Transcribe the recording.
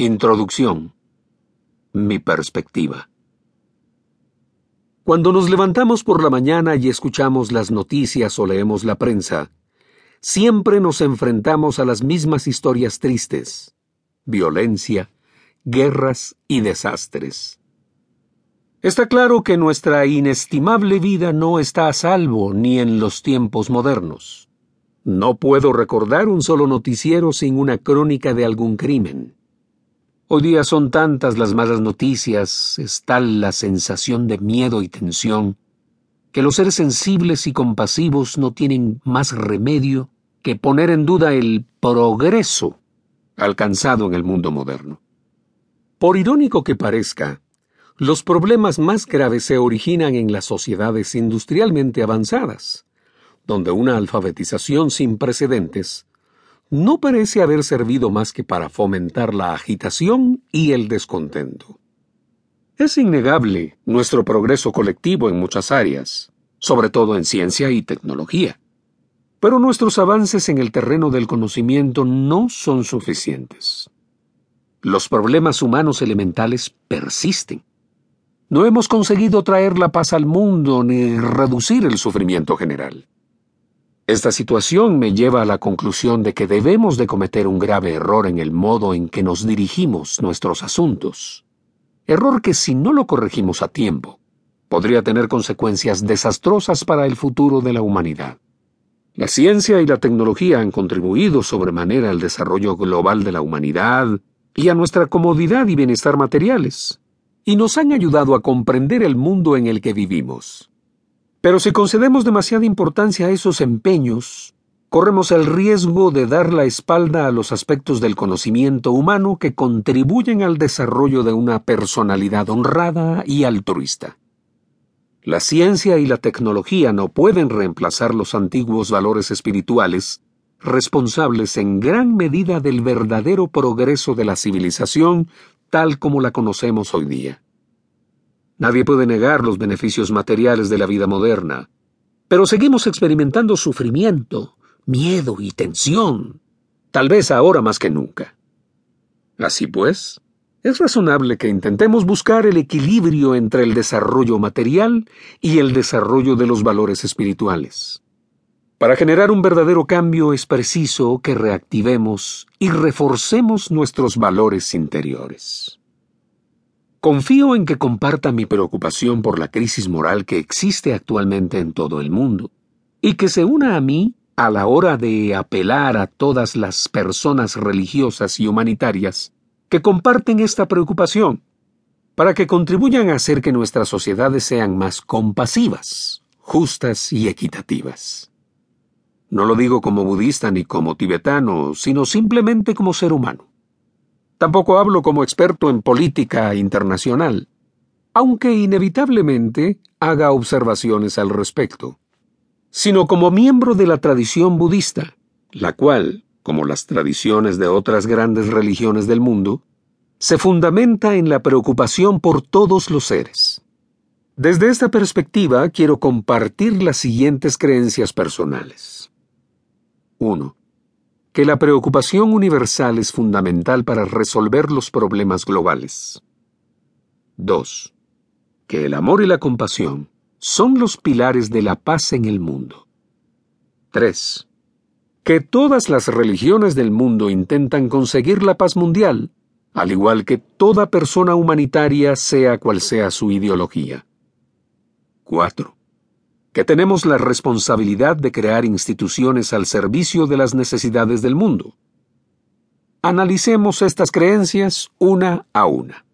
Introducción. Mi perspectiva. Cuando nos levantamos por la mañana y escuchamos las noticias o leemos la prensa, siempre nos enfrentamos a las mismas historias tristes, violencia, guerras y desastres. Está claro que nuestra inestimable vida no está a salvo ni en los tiempos modernos. No puedo recordar un solo noticiero sin una crónica de algún crimen. Hoy día son tantas las malas noticias, es tal la sensación de miedo y tensión, que los seres sensibles y compasivos no tienen más remedio que poner en duda el progreso alcanzado en el mundo moderno. Por irónico que parezca, los problemas más graves se originan en las sociedades industrialmente avanzadas, donde una alfabetización sin precedentes no parece haber servido más que para fomentar la agitación y el descontento. Es innegable nuestro progreso colectivo en muchas áreas, sobre todo en ciencia y tecnología. Pero nuestros avances en el terreno del conocimiento no son suficientes. Los problemas humanos elementales persisten. No hemos conseguido traer la paz al mundo ni reducir el sufrimiento general. Esta situación me lleva a la conclusión de que debemos de cometer un grave error en el modo en que nos dirigimos nuestros asuntos. Error que si no lo corregimos a tiempo, podría tener consecuencias desastrosas para el futuro de la humanidad. La ciencia y la tecnología han contribuido sobremanera al desarrollo global de la humanidad y a nuestra comodidad y bienestar materiales, y nos han ayudado a comprender el mundo en el que vivimos. Pero si concedemos demasiada importancia a esos empeños, corremos el riesgo de dar la espalda a los aspectos del conocimiento humano que contribuyen al desarrollo de una personalidad honrada y altruista. La ciencia y la tecnología no pueden reemplazar los antiguos valores espirituales, responsables en gran medida del verdadero progreso de la civilización tal como la conocemos hoy día. Nadie puede negar los beneficios materiales de la vida moderna, pero seguimos experimentando sufrimiento, miedo y tensión, tal vez ahora más que nunca. Así pues, es razonable que intentemos buscar el equilibrio entre el desarrollo material y el desarrollo de los valores espirituales. Para generar un verdadero cambio es preciso que reactivemos y reforcemos nuestros valores interiores. Confío en que comparta mi preocupación por la crisis moral que existe actualmente en todo el mundo, y que se una a mí a la hora de apelar a todas las personas religiosas y humanitarias que comparten esta preocupación, para que contribuyan a hacer que nuestras sociedades sean más compasivas, justas y equitativas. No lo digo como budista ni como tibetano, sino simplemente como ser humano. Tampoco hablo como experto en política internacional, aunque inevitablemente haga observaciones al respecto, sino como miembro de la tradición budista, la cual, como las tradiciones de otras grandes religiones del mundo, se fundamenta en la preocupación por todos los seres. Desde esta perspectiva quiero compartir las siguientes creencias personales. 1 que la preocupación universal es fundamental para resolver los problemas globales. 2. Que el amor y la compasión son los pilares de la paz en el mundo. 3. Que todas las religiones del mundo intentan conseguir la paz mundial, al igual que toda persona humanitaria sea cual sea su ideología. 4 que tenemos la responsabilidad de crear instituciones al servicio de las necesidades del mundo. Analicemos estas creencias una a una.